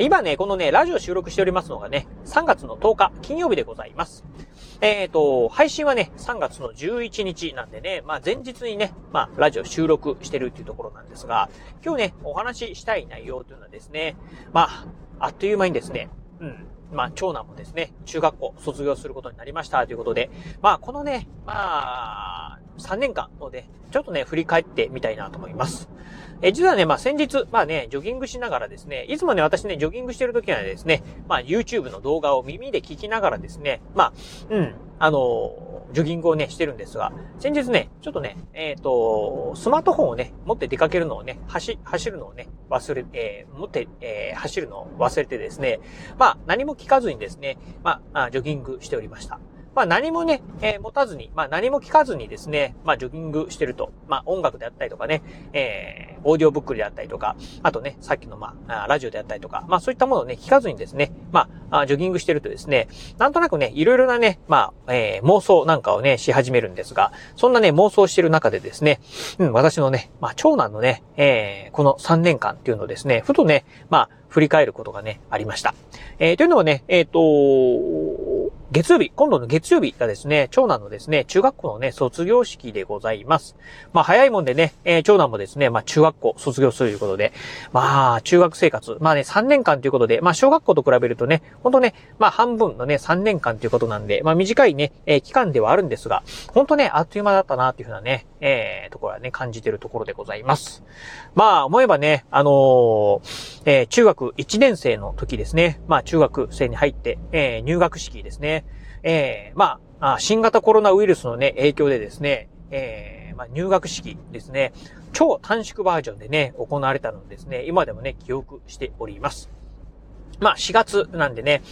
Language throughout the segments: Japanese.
今ね、このね、ラジオ収録しておりますのがね、3月の10日、金曜日でございます。えっ、ー、と、配信はね、3月の11日なんでね、まあ前日にね、まあラジオ収録してるっていうところなんですが、今日ね、お話ししたい内容というのはですね、まあ、あっという間にですね、うん、まあ、長男もですね、中学校卒業することになりましたということで、まあ、このね、まあ、3年間ので、ちょっとね、振り返ってみたいなと思います。え、実はね、まあ、先日、まあね、ジョギングしながらですね、いつもね、私ね、ジョギングしてる時はですね、まあ、YouTube の動画を耳で聞きながらですね、まあ、うん、あのジョギングをね、してるんですが、先日ね、ちょっとね、えっ、ー、と、スマートフォンをね、持って出かけるのをね、走、走るのをね、忘れ、えー、持って、えー、走るのを忘れてですね、まあ、何も聞かずにですね、まあ、ジョギングしておりました。まあ何もね、えー、持たずに、まあ何も聞かずにですね、まあジョギングしてると、まあ音楽であったりとかね、えー、オーディオブックであったりとか、あとね、さっきのまあ、ラジオであったりとか、まあそういったものをね、聞かずにですね、まあ、ジョギングしてるとですね、なんとなくね、いろいろなね、まあ、えー、妄想なんかをね、し始めるんですが、そんなね、妄想してる中でですね、うん、私のね、まあ長男のね、えー、この3年間っていうのをですね、ふとね、まあ、振り返ることがね、ありました。えー、というのはね、えっ、ー、と、月曜日、今度の月曜日がですね、長男のですね、中学校のね、卒業式でございます。まあ、早いもんでね、えー、長男もですね、まあ、中学校卒業するということで、まあ、中学生活、まあね、3年間ということで、まあ、小学校と比べるとね、ほんとね、まあ、半分のね、3年間ということなんで、まあ、短いね、えー、期間ではあるんですが、ほんとね、あっという間だったな、というふうなね、えー、ところはね、感じてるところでございます。まあ、思えばね、あのー、えー、中学1年生の時ですね、まあ、中学生に入って、えー、入学式ですね、えー、まあ、新型コロナウイルスのね、影響でですね、えー、まあ、入学式ですね、超短縮バージョンでね、行われたのですね、今でもね、記憶しております。まあ4月なんでね、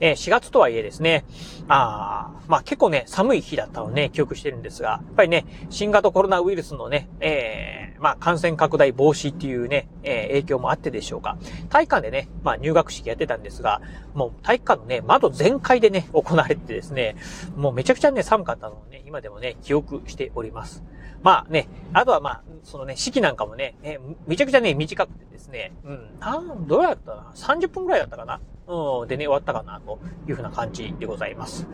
えー、4月とはいえですね、あまあ結構ね、寒い日だったのね、記憶してるんですが、やっぱりね、新型コロナウイルスのね、えー、まあ感染拡大防止っていうね、えー、影響もあってでしょうか。体育館でね、まあ入学式やってたんですが、もう体育館のね、窓全開でね、行われてですね、もうめちゃくちゃね、寒かったのをね、今でもね、記憶しております。まあね、あとはまあ、そのね、式なんかもね、ねめちゃくちゃね、短くてですね、うん、なん、どうやったかな ?30 分くらいだったかな？うん、でね、終わったかな、というふうな感じでございます。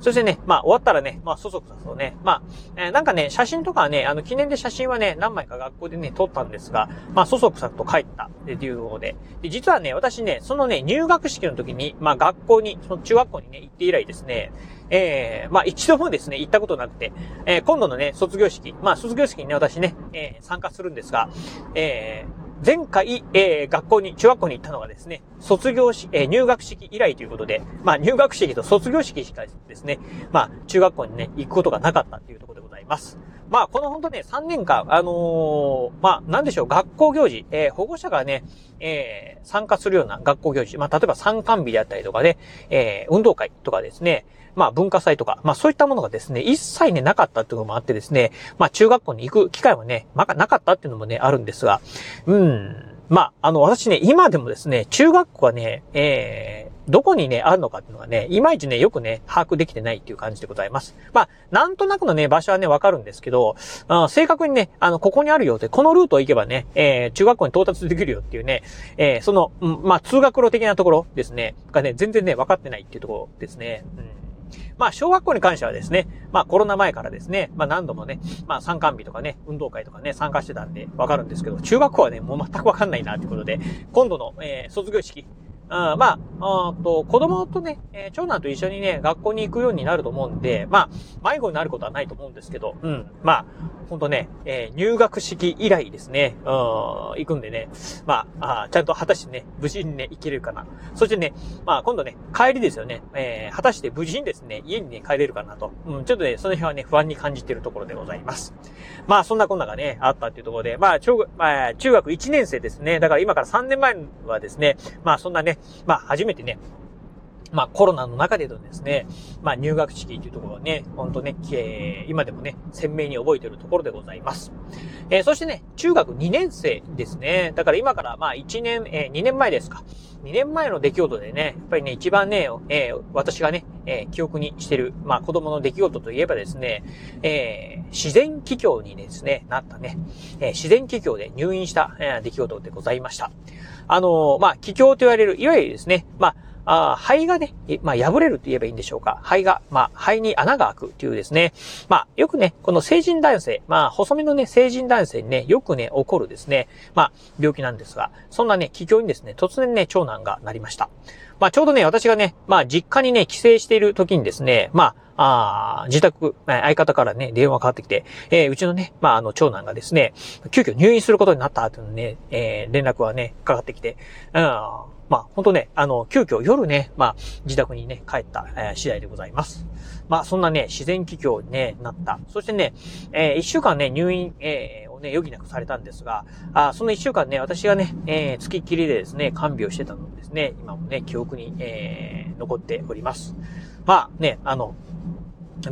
そしてね、まあ、終わったらね、まあ、そそくさとね、まあ、えー、なんかね、写真とかはね、あの、記念で写真はね、何枚か学校でね、撮ったんですが、まあ、そそくさと帰ったっていうので、で、実はね、私ね、そのね、入学式の時に、まあ、学校に、その中学校にね、行って以来ですね、えー、まあ一度もですね、行ったことなくて、えー、今度のね、卒業式、まあ卒業式にね、私ね、えー、参加するんですが、えー、前回、えー、学校に、中学校に行ったのがですね、卒業式、えー、入学式以来ということで、まあ入学式と卒業式しかですね、まあ中学校にね、行くことがなかったっていうところでございます。まあこの本当ね、3年間、あのー、まあなんでしょう、学校行事、えー、保護者がね、えー、参加するような学校行事、まあ例えば参観日であったりとかね、えー、運動会とかですね、まあ文化祭とか、まあそういったものがですね、一切ね、なかったっていうのもあってですね、まあ中学校に行く機会はね、まあなかったっていうのもね、あるんですが、うん、まあ、あの、私ね、今でもですね、中学校はね、えー、どこにね、あるのかっていうのがね、いまいちね、よくね、把握できてないっていう感じでございます。まあ、なんとなくのね、場所はね、わかるんですけど、あ正確にね、あの、ここにあるよって、このルート行けばね、えー、中学校に到達できるよっていうね、えー、その、うん、まあ、通学路的なところですね、がね、全然ね、分かってないっていうところですね。うんまあ、小学校に関してはですね、まあ、コロナ前からですね、まあ、何度もね、まあ、参観日とかね、運動会とかね、参加してたんで、わかるんですけど、中学校はね、もう全くわかんないな、ということで、今度の、えー、卒業式、あまあ、あと、子供とね、えー、長男と一緒にね、学校に行くようになると思うんで、まあ、迷子になることはないと思うんですけど、うん、まあ、ほんとね、えー、入学式以来ですね、うん、行くんでね、まあ、あちゃんと果たしてね、無事にね、行けるかな。そしてね、まあ、今度ね、帰りですよね、えー、果たして無事にですね、家にね、帰れるかなと。うん、ちょっとね、その辺はね、不安に感じているところでございます。まあ、そんなこんながね、あったっていうところで、まあ、中、まあ、中学1年生ですね。だから今から3年前はですね、まあ、そんなね、まあ、初めてね、まあコロナの中でのですね、まあ入学式というところはね、ほんとね、えー、今でもね、鮮明に覚えているところでございます。えー、そしてね、中学2年生ですね。だから今からまあ1年、えー、2年前ですか。2年前の出来事でね、やっぱりね、一番ね、えー、私がね、えー、記憶にしてる、まあ子供の出来事といえばですね、えー、自然気境にですね、なったね、えー、自然気境で入院した、えー、出来事でございました。あのー、まあ、気境と言われる、いわゆるですね、まあ、あ肺がね、まあ、破れると言えばいいんでしょうか。肺が、まあ、肺に穴が開くというですね。まあ、よくね、この成人男性、まあ、細身のね、成人男性にね、よくね、起こるですね、まあ、病気なんですが、そんなね、気境にですね、突然ね、長男がなりました。まあ、ちょうどね、私がね、まあ、実家にね、帰省している時にですね、まあ、あ自宅、相方からね、電話がかかってきて、えー、うちのね、まあ、あの、長男がですね、急遽入院することになったというね、えー、連絡はね、かかってきて、うん、まあ、ほんとね、あの、急遽夜ね、まあ、自宅にね、帰った、えー、次第でございます。まあ、そんなね、自然気境に、ね、なった。そしてね、えー、一週間ね、入院、えー、をね、余儀なくされたんですが、あその一週間ね、私がね、えー、月きりでですね、看病してたのですね、今もね、記憶に、えー、残っております。まあね、あの、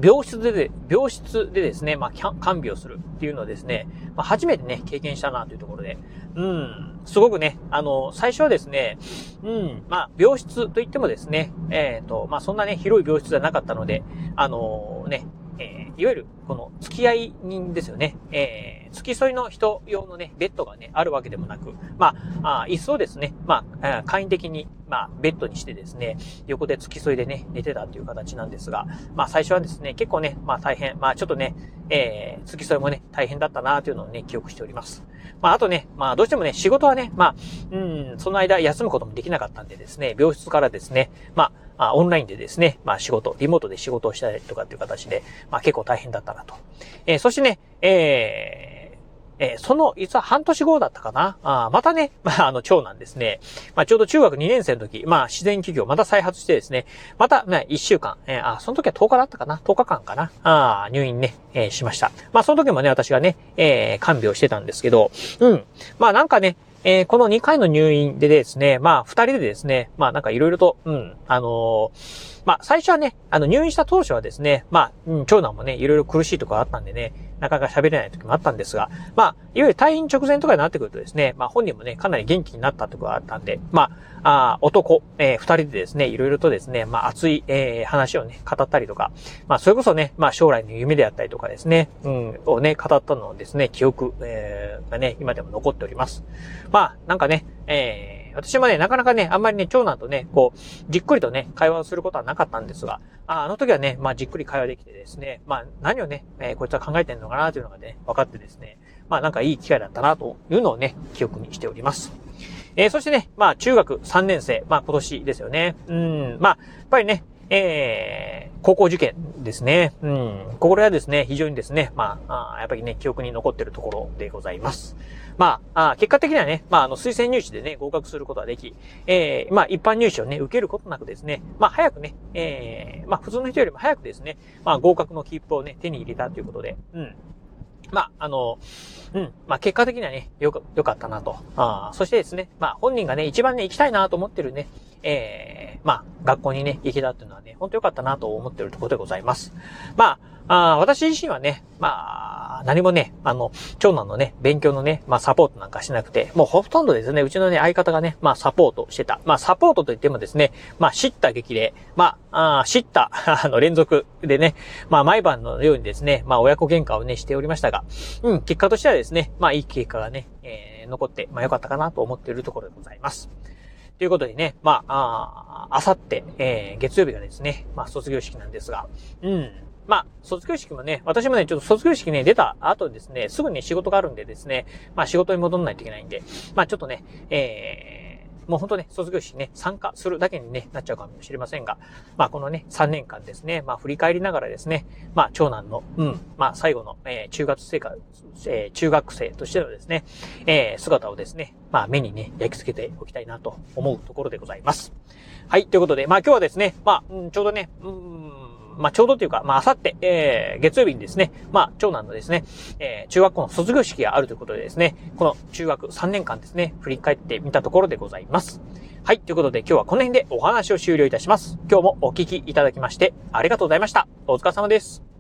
病室で、病室でですね、まあ、看病するっていうのをですね、まあ、初めてね、経験したなというところで、うん、すごくね、あの、最初はですね、うん、まあ、病室といってもですね、えっ、ー、と、まあ、そんなね、広い病室じゃなかったので、あのー、ね、いわゆる、この、付き合い人ですよね。えー、付き添いの人用のね、ベッドがね、あるわけでもなく、まあ、あ一層ですね、まあ、簡易的に、まあ、ベッドにしてですね、横で付き添いでね、寝てたっていう形なんですが、まあ、最初はですね、結構ね、まあ、大変、まあ、ちょっとね、えー、付き添いもね、大変だったなというのをね、記憶しております。まあ、あとね、まあ、どうしてもね、仕事はね、まあ、うん、その間休むこともできなかったんでですね、病室からですね、まあ、あオンラインでですね、まあ仕事、リモートで仕事をしたりとかっていう形で、まあ結構大変だったなと。えー、そしてね、えーえ、その、実は半年後だったかな。あまたね、まあ、あの、長男ですね。まあ、ちょうど中学2年生の時、まあ、自然企業また再発してですね、また、まあ、1週間、えー、あ、その時は10日だったかな ?10 日間かなあ入院ね、えー、しました。まあ、その時もね、私がね、えー、看病してたんですけど、うん。まあ、なんかね、えー、この2回の入院でですね、まあ、2人でですね、まあ、なんかいろいろと、うん、あのーまあ、最初はね、あの、入院した当初はですね、まあ、うん、長男もね、いろいろ苦しいところあったんでね、なかなか喋れない時もあったんですが、まあ、いわゆる退院直前とかになってくるとですね、まあ、本人もね、かなり元気になったところがあったんで、まあ、あ男、えー、二人でですね、いろいろとですね、まあ、熱い、えー、話をね、語ったりとか、まあ、それこそね、まあ、将来の夢であったりとかですね、うん、をね、語ったのをですね、記憶、えー、がね、今でも残っております。まあ、なんかね、えー、私もね、なかなかね、あんまりね、長男とね、こう、じっくりとね、会話をすることはなかったんですが、ああの時はね、まあ、じっくり会話できてですね、まあ、何をね、えー、こいつは考えてんのかなというのがね、分かってですね、まあ、なんかいい機会だったなというのをね、記憶にしております。えー、そしてね、まあ、中学3年生、まあ、今年ですよね。うん、まあ、やっぱりね、えー、高校受験ですね。うん。これはですね、非常にですね、まあ、あやっぱりね、記憶に残ってるところでございます。まあ、あ結果的にはね、まあ、あの、推薦入試でね、合格することができ、えー、まあ、一般入試をね、受けることなくですね、まあ、早くね、えー、まあ、普通の人よりも早くですね、まあ、合格の切符をね、手に入れたということで、うん。まあ、あの、うん。まあ、結果的にはね、よく、よかったなと。あそしてですね、まあ、本人がね、一番ね、行きたいなと思ってるね、ええー、まあ、学校にね、行けたっていうのはね、ほんとよかったなと思ってるところでございます。まあ、あ私自身はね、まあ、何もね、あの、長男のね、勉強のね、まあ、サポートなんかしなくて、もうほとんどですね、うちのね、相方がね、まあ、サポートしてた。まあ、サポートといってもですね、まあ、知った激励、まあ、あ知った、あの、連続でね、まあ、毎晩のようにですね、まあ、親子喧嘩をね、しておりましたが、うん、結果としてはですね、まあ、いい結果がね、えー、残って、まあ、良かったかなと思っているところでございます。ということでね、まあ、あさって、えー、月曜日がですね、まあ、卒業式なんですが、うん。まあ、卒業式もね、私もね、ちょっと卒業式ね、出た後ですね、すぐに仕事があるんでですね、まあ仕事に戻んないといけないんで、まあちょっとね、えー、もう本当ね、卒業式ね、参加するだけにね、なっちゃうかもしれませんが、まあこのね、3年間ですね、まあ振り返りながらですね、まあ長男の、うん、まあ最後の、えー、中学生か、えー、中学生としてのですね、えー、姿をですね、まあ目にね、焼き付けておきたいなと思うところでございます。はい、ということで、まあ今日はですね、まあ、うん、ちょうどね、うんまあ、ちょうどというか、まあ、あさって、えー、月曜日にですね、まあ、長男のですね、えー、中学校の卒業式があるということでですね、この中学3年間ですね、振り返ってみたところでございます。はい。ということで今日はこの辺でお話を終了いたします。今日もお聞きいただきましてありがとうございました。お疲れ様です。